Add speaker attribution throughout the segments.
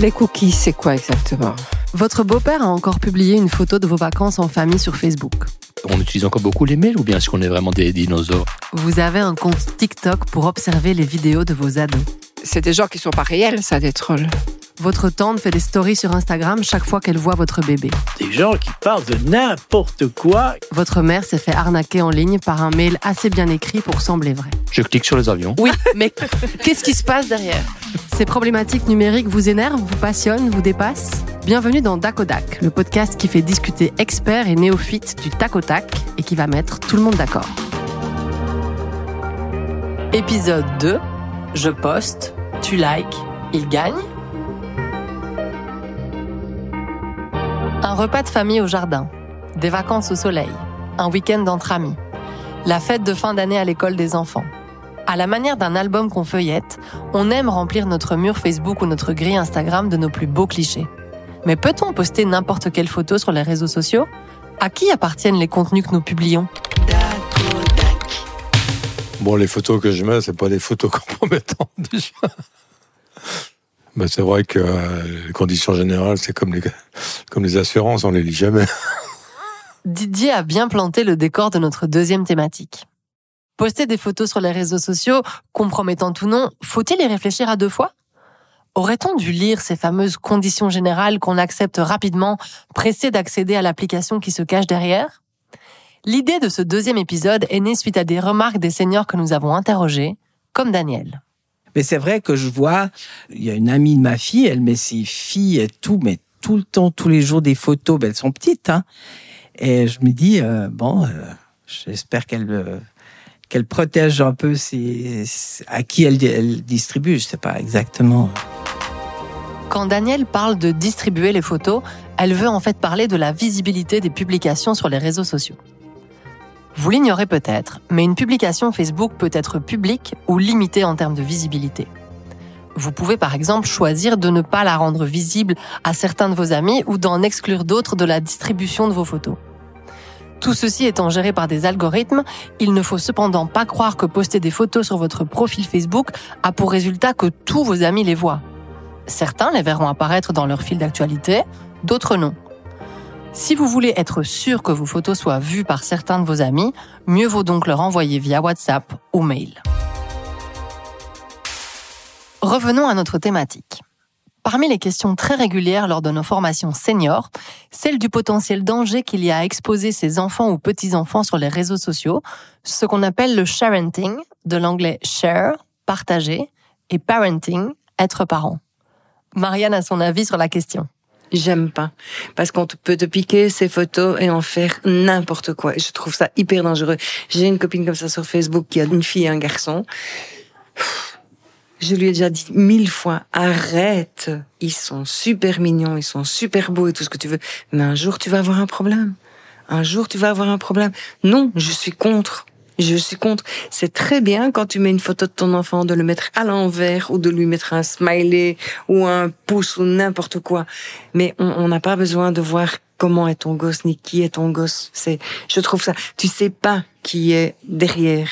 Speaker 1: Les cookies, c'est quoi exactement?
Speaker 2: Votre beau-père a encore publié une photo de vos vacances en famille sur Facebook.
Speaker 3: On utilise encore beaucoup les mails ou bien est-ce qu'on est vraiment des dinosaures?
Speaker 2: Vous avez un compte TikTok pour observer les vidéos de vos ados.
Speaker 1: C'est des gens qui sont pas réels, ça, des trolls.
Speaker 2: Votre tante fait des stories sur Instagram chaque fois qu'elle voit votre bébé.
Speaker 4: Des gens qui parlent de n'importe quoi.
Speaker 2: Votre mère s'est fait arnaquer en ligne par un mail assez bien écrit pour sembler vrai.
Speaker 3: Je clique sur les avions.
Speaker 2: Oui, mais qu'est-ce qui se passe derrière? Ces problématiques numériques vous énervent, vous passionnent, vous dépassent? Bienvenue dans Dakodak, le podcast qui fait discuter experts et néophytes du tac au tac et qui va mettre tout le monde d'accord. Épisode 2 Je poste, tu likes, il gagne Un repas de famille au jardin, des vacances au soleil, un week-end entre amis, la fête de fin d'année à l'école des enfants. À la manière d'un album qu'on feuillette, on aime remplir notre mur Facebook ou notre grille Instagram de nos plus beaux clichés. Mais peut-on poster n'importe quelle photo sur les réseaux sociaux? À qui appartiennent les contenus que nous publions?
Speaker 5: Bon, les photos que je mets, c'est pas des photos compromettantes déjà. Ben, c'est vrai que euh, les conditions générales, c'est comme les, comme les assurances, on les lit jamais.
Speaker 2: Didier a bien planté le décor de notre deuxième thématique. Poster des photos sur les réseaux sociaux, compromettantes ou non, faut-il y réfléchir à deux fois? Aurait-on dû lire ces fameuses conditions générales qu'on accepte rapidement, pressé d'accéder à l'application qui se cache derrière? L'idée de ce deuxième épisode est née suite à des remarques des seniors que nous avons interrogés, comme Daniel.
Speaker 6: Mais c'est vrai que je vois, il y a une amie de ma fille, elle met ses filles et tout, mais tout le temps, tous les jours des photos, elles sont petites, hein. Et je me dis, euh, bon, euh, j'espère qu'elle euh, qu'elle protège un peu à qui elle, elle distribue, je sais pas exactement.
Speaker 2: Quand Daniel parle de distribuer les photos, elle veut en fait parler de la visibilité des publications sur les réseaux sociaux. Vous l'ignorez peut-être, mais une publication Facebook peut être publique ou limitée en termes de visibilité. Vous pouvez par exemple choisir de ne pas la rendre visible à certains de vos amis ou d'en exclure d'autres de la distribution de vos photos. Tout ceci étant géré par des algorithmes, il ne faut cependant pas croire que poster des photos sur votre profil Facebook a pour résultat que tous vos amis les voient. Certains les verront apparaître dans leur fil d'actualité, d'autres non. Si vous voulez être sûr que vos photos soient vues par certains de vos amis, mieux vaut donc leur envoyer via WhatsApp ou mail. Revenons à notre thématique. Parmi les questions très régulières lors de nos formations seniors, celle du potentiel danger qu'il y a à exposer ses enfants ou petits-enfants sur les réseaux sociaux, ce qu'on appelle le sharenting, de l'anglais share, partager, et parenting, être parent. Marianne a son avis sur la question.
Speaker 7: J'aime pas. Parce qu'on peut te piquer ces photos et en faire n'importe quoi. Je trouve ça hyper dangereux. J'ai une copine comme ça sur Facebook qui a une fille et un garçon. Je lui ai déjà dit mille fois, arrête. Ils sont super mignons, ils sont super beaux et tout ce que tu veux. Mais un jour, tu vas avoir un problème. Un jour, tu vas avoir un problème. Non, je suis contre. Je suis contre. C'est très bien quand tu mets une photo de ton enfant de le mettre à l'envers ou de lui mettre un smiley ou un pouce ou n'importe quoi. Mais on n'a pas besoin de voir comment est ton gosse ni qui est ton gosse. C'est, je trouve ça. Tu sais pas qui est derrière.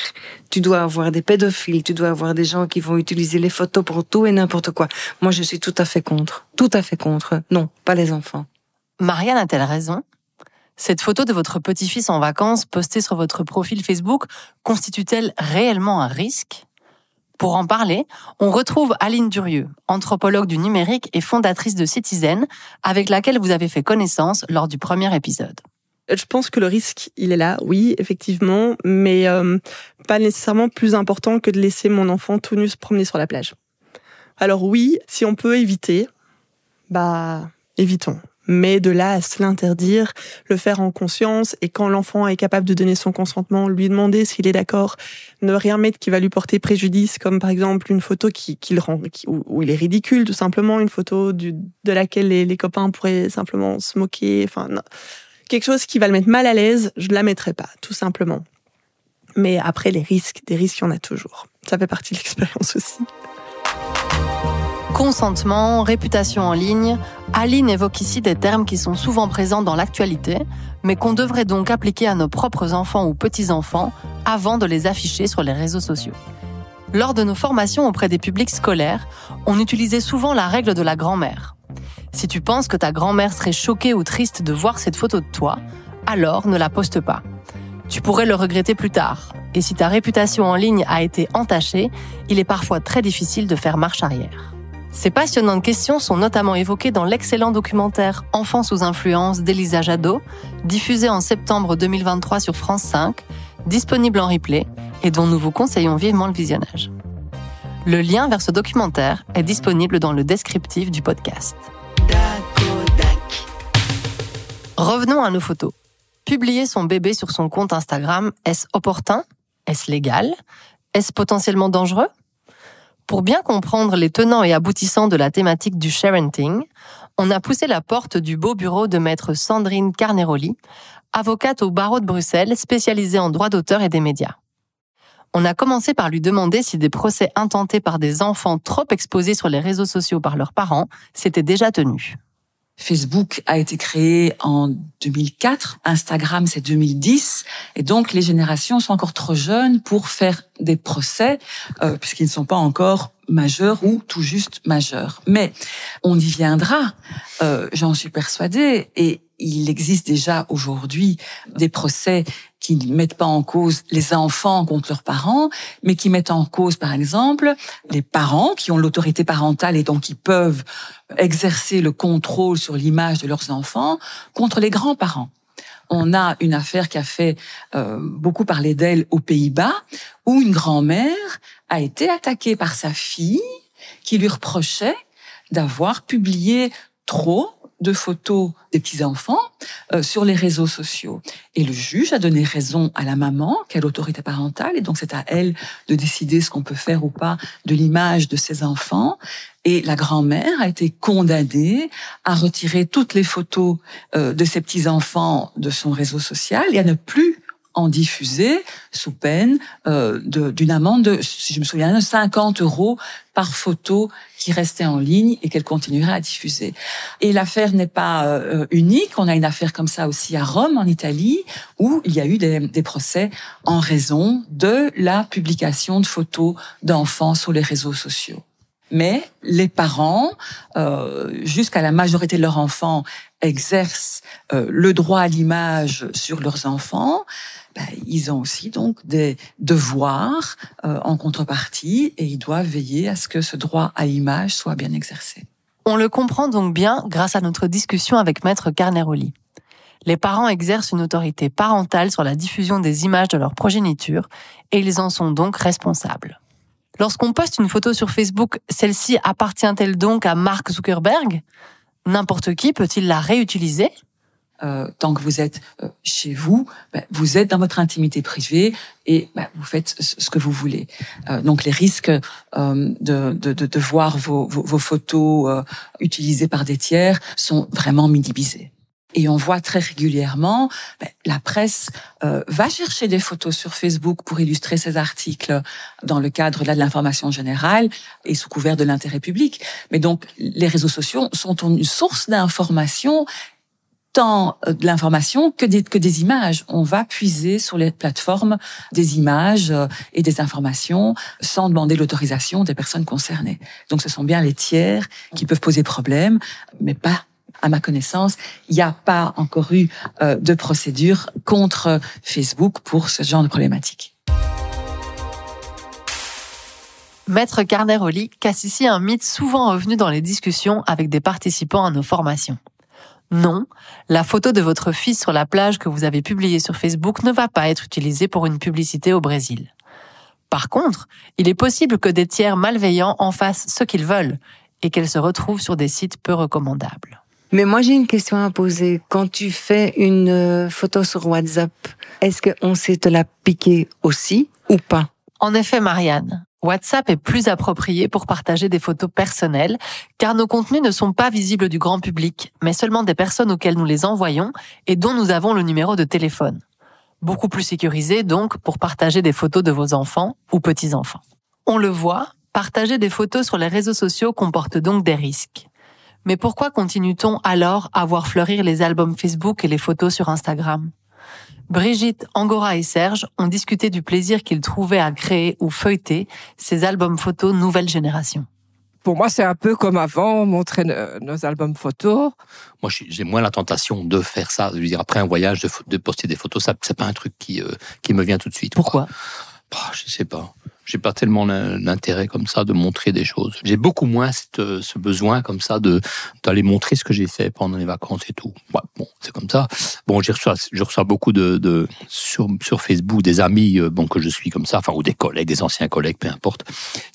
Speaker 7: Tu dois avoir des pédophiles, tu dois avoir des gens qui vont utiliser les photos pour tout et n'importe quoi. Moi, je suis tout à fait contre. Tout à fait contre. Non, pas les enfants.
Speaker 2: Marianne a-t-elle raison? Cette photo de votre petit-fils en vacances postée sur votre profil Facebook constitue-t-elle réellement un risque? Pour en parler, on retrouve Aline Durieux, anthropologue du numérique et fondatrice de Citizen, avec laquelle vous avez fait connaissance lors du premier épisode.
Speaker 8: Je pense que le risque, il est là, oui, effectivement, mais euh, pas nécessairement plus important que de laisser mon enfant tout nu se promener sur la plage. Alors oui, si on peut éviter, bah évitons mais de là à se l'interdire, le faire en conscience et quand l'enfant est capable de donner son consentement, lui demander s'il est d'accord, ne rien mettre qui va lui porter préjudice, comme par exemple une photo qui, qui le rend, où il est ridicule tout simplement, une photo de laquelle les, copains pourraient simplement se moquer, enfin quelque chose qui va le mettre mal à l'aise, je la mettrai pas, tout simplement. Mais après les risques, des risques il y en a toujours. Ça fait partie de l'expérience aussi.
Speaker 2: Consentement, réputation en ligne, Aline évoque ici des termes qui sont souvent présents dans l'actualité, mais qu'on devrait donc appliquer à nos propres enfants ou petits-enfants avant de les afficher sur les réseaux sociaux. Lors de nos formations auprès des publics scolaires, on utilisait souvent la règle de la grand-mère. Si tu penses que ta grand-mère serait choquée ou triste de voir cette photo de toi, alors ne la poste pas. Tu pourrais le regretter plus tard. Et si ta réputation en ligne a été entachée, il est parfois très difficile de faire marche arrière. Ces passionnantes questions sont notamment évoquées dans l'excellent documentaire Enfants sous influence d'Elisa Jadot, diffusé en septembre 2023 sur France 5, disponible en replay et dont nous vous conseillons vivement le visionnage. Le lien vers ce documentaire est disponible dans le descriptif du podcast. Revenons à nos photos. Publier son bébé sur son compte Instagram, est-ce opportun? Est-ce légal? Est-ce potentiellement dangereux? Pour bien comprendre les tenants et aboutissants de la thématique du sharenting, on a poussé la porte du beau bureau de maître Sandrine Carneroli, avocate au barreau de Bruxelles spécialisée en droit d'auteur et des médias. On a commencé par lui demander si des procès intentés par des enfants trop exposés sur les réseaux sociaux par leurs parents s'étaient déjà tenus.
Speaker 9: Facebook a été créé en 2004, Instagram c'est 2010, et donc les générations sont encore trop jeunes pour faire des procès, euh, puisqu'ils ne sont pas encore majeurs ou tout juste majeurs. Mais on y viendra, euh, j'en suis persuadée, et il existe déjà aujourd'hui des procès qui ne mettent pas en cause les enfants contre leurs parents, mais qui mettent en cause, par exemple, les parents qui ont l'autorité parentale et donc qui peuvent exercer le contrôle sur l'image de leurs enfants contre les grands-parents. On a une affaire qui a fait euh, beaucoup parler d'elle aux Pays-Bas, où une grand-mère a été attaquée par sa fille qui lui reprochait d'avoir publié trop de photos des petits-enfants euh, sur les réseaux sociaux. Et le juge a donné raison à la maman, qui a l'autorité parentale, et donc c'est à elle de décider ce qu'on peut faire ou pas de l'image de ses enfants. Et la grand-mère a été condamnée à retirer toutes les photos euh, de ses petits-enfants de son réseau social et à ne plus en diffuser sous peine euh, d'une amende de, si je me souviens, de 50 euros par photo qui restait en ligne et qu'elle continuerait à diffuser. Et l'affaire n'est pas euh, unique. On a une affaire comme ça aussi à Rome, en Italie, où il y a eu des, des procès en raison de la publication de photos d'enfants sur les réseaux sociaux. Mais les parents, euh, jusqu'à la majorité de leurs enfants, exercent euh, le droit à l'image sur leurs enfants. Ben, ils ont aussi donc des devoirs euh, en contrepartie et ils doivent veiller à ce que ce droit à l'image soit bien exercé.
Speaker 2: On le comprend donc bien grâce à notre discussion avec Maître Carneroli. Les parents exercent une autorité parentale sur la diffusion des images de leur progéniture et ils en sont donc responsables. Lorsqu'on poste une photo sur Facebook, celle-ci appartient-elle donc à Mark Zuckerberg? N'importe qui peut-il la réutiliser?
Speaker 9: Euh, tant que vous êtes euh, chez vous, ben, vous êtes dans votre intimité privée et ben, vous faites ce que vous voulez. Euh, donc les risques euh, de, de, de, voir vos, vos, vos photos euh, utilisées par des tiers sont vraiment minimisés. Et on voit très régulièrement, ben, la presse euh, va chercher des photos sur Facebook pour illustrer ses articles dans le cadre là, de l'information générale et sous couvert de l'intérêt public. Mais donc, les réseaux sociaux sont une source d'information tant de l'information que des, que des images. On va puiser sur les plateformes des images euh, et des informations sans demander l'autorisation des personnes concernées. Donc ce sont bien les tiers qui peuvent poser problème, mais pas à ma connaissance, il n'y a pas encore eu euh, de procédure contre Facebook pour ce genre de problématique.
Speaker 2: Maître Carneroli casse ici un mythe souvent revenu dans les discussions avec des participants à nos formations. Non, la photo de votre fils sur la plage que vous avez publiée sur Facebook ne va pas être utilisée pour une publicité au Brésil. Par contre, il est possible que des tiers malveillants en fassent ce qu'ils veulent et qu'elle se retrouve sur des sites peu recommandables.
Speaker 7: Mais moi, j'ai une question à poser. Quand tu fais une euh, photo sur WhatsApp, est-ce qu'on sait te la piquer aussi ou pas?
Speaker 2: En effet, Marianne, WhatsApp est plus approprié pour partager des photos personnelles, car nos contenus ne sont pas visibles du grand public, mais seulement des personnes auxquelles nous les envoyons et dont nous avons le numéro de téléphone. Beaucoup plus sécurisé donc pour partager des photos de vos enfants ou petits-enfants. On le voit, partager des photos sur les réseaux sociaux comporte donc des risques. Mais pourquoi continue-t-on alors à voir fleurir les albums Facebook et les photos sur Instagram? Brigitte, Angora et Serge ont discuté du plaisir qu'ils trouvaient à créer ou feuilleter ces albums photos nouvelle génération.
Speaker 1: Pour moi, c'est un peu comme avant, montrer nos, albums photos.
Speaker 3: Moi, j'ai moins la tentation de faire ça. Je veux dire, après un voyage, de, poster des photos, ça, c'est pas un truc qui, euh, qui me vient tout de suite. quoi.
Speaker 2: Pourquoi?
Speaker 3: Bah, je sais pas. J'ai pas tellement l'in- l'intérêt comme ça de montrer des choses. J'ai beaucoup moins cette, ce besoin comme ça de d'aller montrer ce que j'ai fait pendant les vacances et tout. Bon, c'est comme ça. Bon, j'ai reçois, je reçois beaucoup de, de sur, sur Facebook des amis euh, bon que je suis comme ça, enfin ou des collègues, des anciens collègues, peu importe,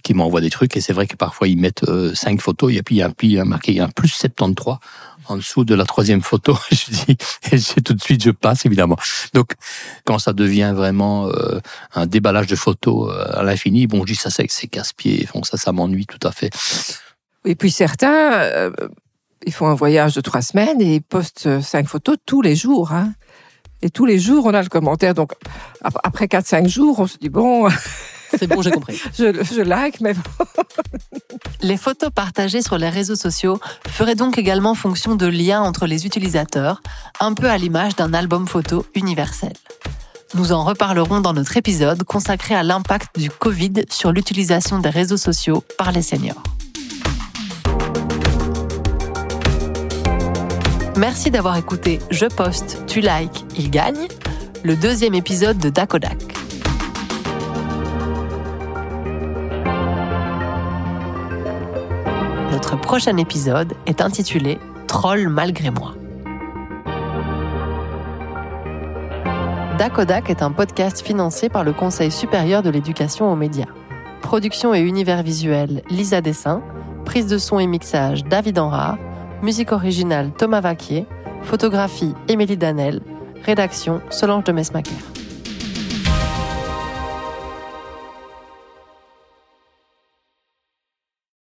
Speaker 3: qui m'envoient des trucs et c'est vrai que parfois ils mettent euh, cinq photos et puis il y a, a marqué un plus 73 en dessous de la troisième photo. je dis et tout de suite je passe évidemment. Donc quand ça devient vraiment euh, un déballage de photos euh, à l'infini, bon, je dis ça c'est c'est casse-pied, donc ça ça m'ennuie tout à fait.
Speaker 1: Et puis certains, euh, ils font un voyage de trois semaines et ils postent euh, cinq photos tous les jours. Hein. Et tous les jours, on a le commentaire. Donc ap- après quatre, cinq jours, on se dit bon,
Speaker 2: C'est bon, j'ai compris.
Speaker 1: je, je like, mais bon.
Speaker 2: Les photos partagées sur les réseaux sociaux feraient donc également fonction de lien entre les utilisateurs, un peu à l'image d'un album photo universel. Nous en reparlerons dans notre épisode consacré à l'impact du Covid sur l'utilisation des réseaux sociaux par les seniors. Merci d'avoir écouté Je poste, tu likes, il gagne, le deuxième épisode de Dakodak. Prochain épisode est intitulé Troll malgré moi. Dakodak est un podcast financé par le Conseil supérieur de l'éducation aux médias. Production et univers visuel Lisa Dessin, prise de son et mixage David Enrard, musique originale Thomas Vaquier, photographie Émilie Danel, rédaction Solange de Mesmaquer.